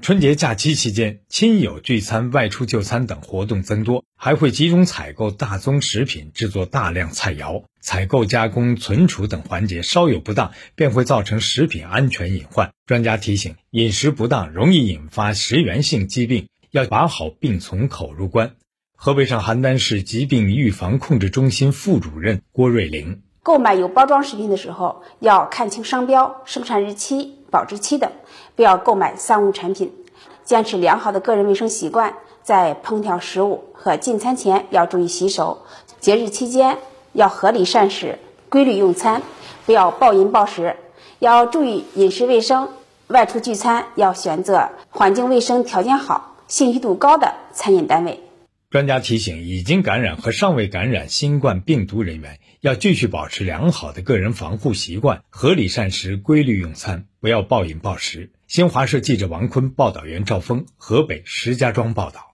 春节假期期间，亲友聚餐、外出就餐等活动增多，还会集中采购大宗食品，制作大量菜肴。采购、加工、存储等环节稍有不当，便会造成食品安全隐患。专家提醒，饮食不当容易引发食源性疾病，要把好病从口入关。河北省邯郸市疾病预防控制中心副主任郭瑞玲：购买有包装食品的时候，要看清商标、生产日期。保质期的，不要购买三无产品，坚持良好的个人卫生习惯，在烹调食物和进餐前要注意洗手。节日期间要合理膳食，规律用餐，不要暴饮暴食，要注意饮食卫生。外出聚餐要选择环境卫生条件好、信誉度高的餐饮单位。专家提醒，已经感染和尚未感染新冠病毒人员，要继续保持良好的个人防护习惯，合理膳食，规律用餐，不要暴饮暴食。新华社记者王坤，报道员赵峰，河北石家庄报道。